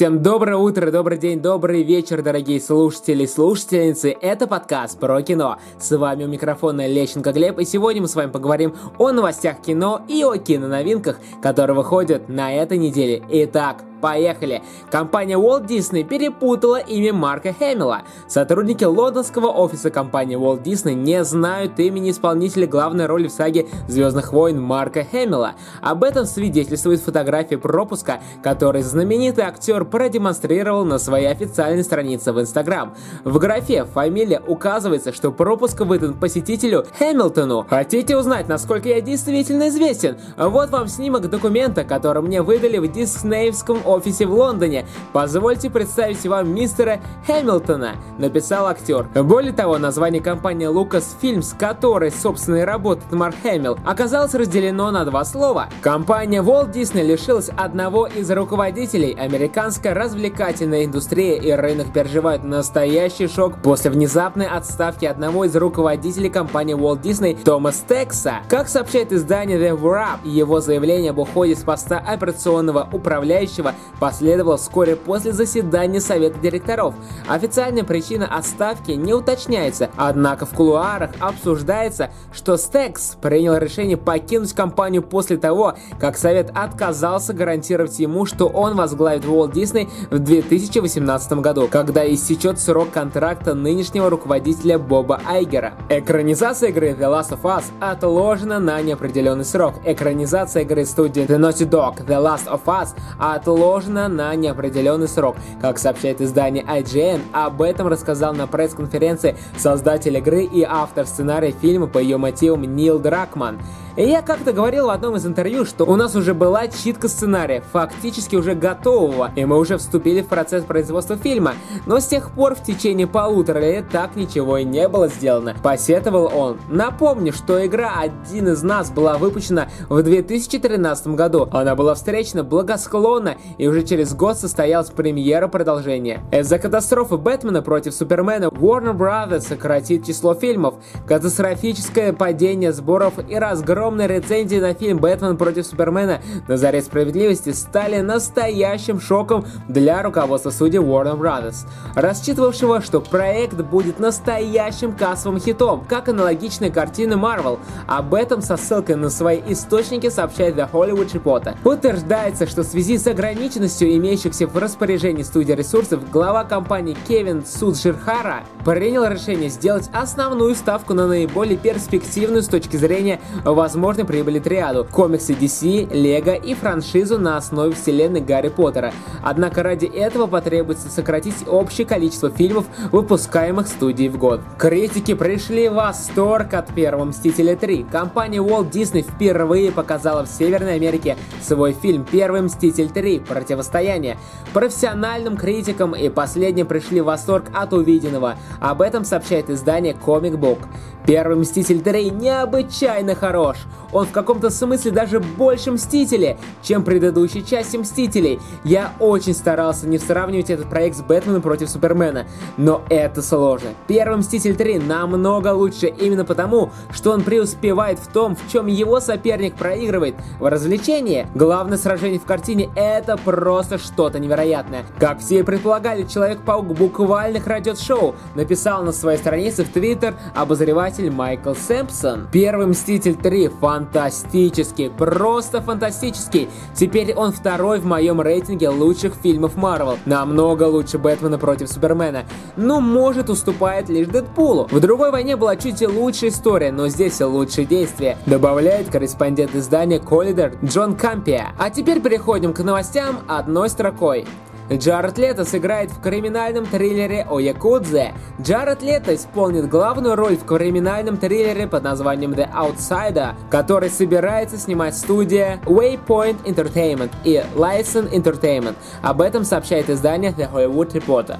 Всем доброе утро, добрый день, добрый вечер, дорогие слушатели и слушательницы. Это подкаст про кино. С вами у микрофона Лещенко Глеб, и сегодня мы с вами поговорим о новостях кино и о киноновинках, которые выходят на этой неделе. Итак, Поехали! Компания Walt Disney перепутала имя Марка Хэмилла. Сотрудники лондонского офиса компании Walt Disney не знают имени исполнителя главной роли в саге Звездных войн Марка Хэмилла. Об этом свидетельствует фотография пропуска, который знаменитый актер продемонстрировал на своей официальной странице в Инстаграм. В графе фамилия указывается, что пропуск выдан посетителю Хэмилтону. Хотите узнать, насколько я действительно известен? Вот вам снимок документа, который мне выдали в Диснеевском офисе в Лондоне. Позвольте представить вам мистера Хэмилтона, написал актер. Более того, название компании Lucasfilm, с которой, собственно, и работает Марк Хэмилл, оказалось разделено на два слова. Компания Walt Disney лишилась одного из руководителей. Американская развлекательная индустрия и рынок переживают настоящий шок после внезапной отставки одного из руководителей компании Walt Disney Томас Текса. Как сообщает издание The Wrap, его заявление об уходе с поста операционного управляющего последовало вскоре после заседания Совета директоров. Официальная причина отставки не уточняется, однако в кулуарах обсуждается, что Стекс принял решение покинуть компанию после того, как Совет отказался гарантировать ему, что он возглавит Walt Disney в 2018 году, когда истечет срок контракта нынешнего руководителя Боба Айгера. Экранизация игры The Last of Us отложена на неопределенный срок. Экранизация игры студии The Naughty Dog The Last of Us отложена отложена на неопределенный срок. Как сообщает издание IGN, об этом рассказал на пресс-конференции создатель игры и автор сценария фильма по ее мотивам Нил Дракман. И я как-то говорил в одном из интервью, что у нас уже была читка сценария, фактически уже готового, и мы уже вступили в процесс производства фильма, но с тех пор в течение полутора лет так ничего и не было сделано, посетовал он. Напомню, что игра «Один из нас» была выпущена в 2013 году, она была встречена благосклонно, и уже через год состоялась премьера продолжения. Из-за катастрофы Бэтмена против Супермена Warner Brothers сократит число фильмов, катастрофическое падение сборов и разгром огромные рецензии на фильм «Бэтмен против Супермена» на заре справедливости стали настоящим шоком для руководства студии Warner Brothers, рассчитывавшего, что проект будет настоящим кассовым хитом, как аналогичные картины Marvel. Об этом со ссылкой на свои источники сообщает The Hollywood Reporter. Утверждается, что в связи с ограниченностью имеющихся в распоряжении студии ресурсов, глава компании Кевин Суджирхара принял решение сделать основную ставку на наиболее перспективную с точки зрения возможности возможной прибыли триаду – комиксы DC, Лего и франшизу на основе вселенной Гарри Поттера. Однако ради этого потребуется сократить общее количество фильмов, выпускаемых студией в год. Критики пришли в восторг от первого Мстителя 3. Компания Walt Disney впервые показала в Северной Америке свой фильм «Первый Мститель 3. Противостояние». Профессиональным критикам и последним пришли в восторг от увиденного. Об этом сообщает издание Comic Book. Первый Мститель 3 необычайно хорош. Он в каком-то смысле даже больше Мстители, чем предыдущие части Мстителей. Я очень старался не сравнивать этот проект с Бэтменом против Супермена, но это сложно. Первый Мститель 3 намного лучше именно потому, что он преуспевает в том, в чем его соперник проигрывает. В развлечении главное сражение в картине это просто что-то невероятное. Как все и предполагали, Человек-паук буквально крадет шоу, написал на своей странице в Твиттер обозреватель Майкл Сэмпсон. Первый Мститель 3 фантастический, просто фантастический. Теперь он второй в моем рейтинге лучших фильмов Марвел. Намного лучше Бэтмена против Супермена. Но может уступает лишь Дэдпулу. В другой войне была чуть лучшая история, но здесь лучшие действия. Добавляет корреспондент издания Коллидер Джон Кампия. А теперь переходим к новостям одной строкой. Джаред Лето сыграет в криминальном триллере о Якудзе. Джаред Лето исполнит главную роль в криминальном триллере под названием The Outsider, который собирается снимать студия Waypoint Entertainment и License Entertainment. Об этом сообщает издание The Hollywood Reporter.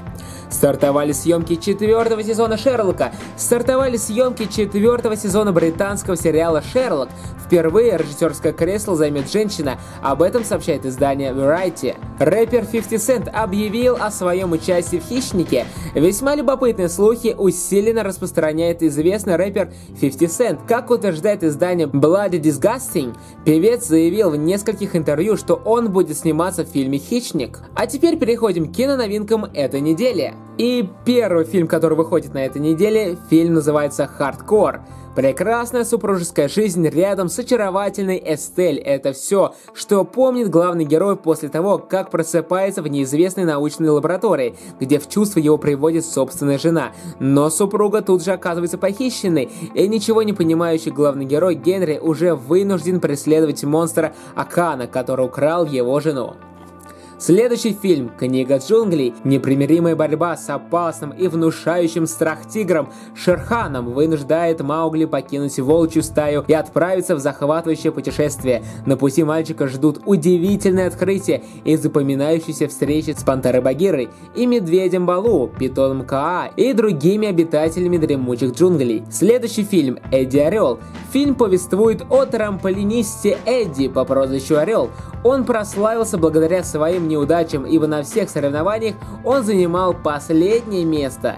Стартовали съемки четвертого сезона Шерлока. Стартовали съемки четвертого сезона британского сериала «Шерлок». Впервые режиссерское кресло займет женщина. Об этом сообщает издание Variety. Рэпер 50 Cent объявил о своем участии в «Хищнике». Весьма любопытные слухи усиленно распространяет известный рэпер 50 Cent. Как утверждает издание Bloody Disgusting, певец заявил в нескольких интервью, что он будет сниматься в фильме «Хищник». А теперь переходим к киноновинкам этой недели. И первый фильм, который выходит на этой неделе, фильм называется «Хардкор». Прекрасная супружеская жизнь рядом с очаровательной Эстель – это все, что помнит главный герой после того, как просыпается в неизвестной научной лаборатории, где в чувство его приводит собственная жена. Но супруга тут же оказывается похищенной, и ничего не понимающий главный герой Генри уже вынужден преследовать монстра Акана, который украл его жену. Следующий фильм «Книга джунглей» – непримиримая борьба с опасным и внушающим страх тигром Шерханом вынуждает Маугли покинуть волчью стаю и отправиться в захватывающее путешествие. На пути мальчика ждут удивительные открытия и запоминающиеся встречи с пантерой Багирой и медведем Балу, питоном Каа и другими обитателями дремучих джунглей. Следующий фильм «Эдди Орел». Фильм повествует о трамполинисте Эдди по прозвищу Орел. Он прославился благодаря своим неудачам, ибо на всех соревнованиях он занимал последнее место.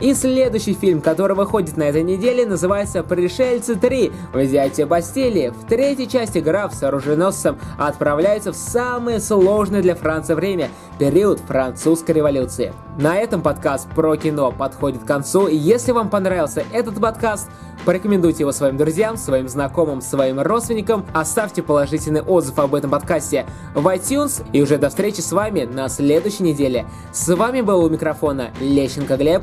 И следующий фильм, который выходит на этой неделе, называется «Пришельцы 3. Взятие Бастилии». В третьей части граф с оруженосцем отправляется в самое сложное для Франции время – период французской революции. На этом подкаст про кино подходит к концу. И если вам понравился этот подкаст, порекомендуйте его своим друзьям, своим знакомым, своим родственникам, оставьте положительный отзыв об этом подкасте в iTunes и уже до встречи с вами на следующей неделе. С вами был у микрофона Лещенко Глеб.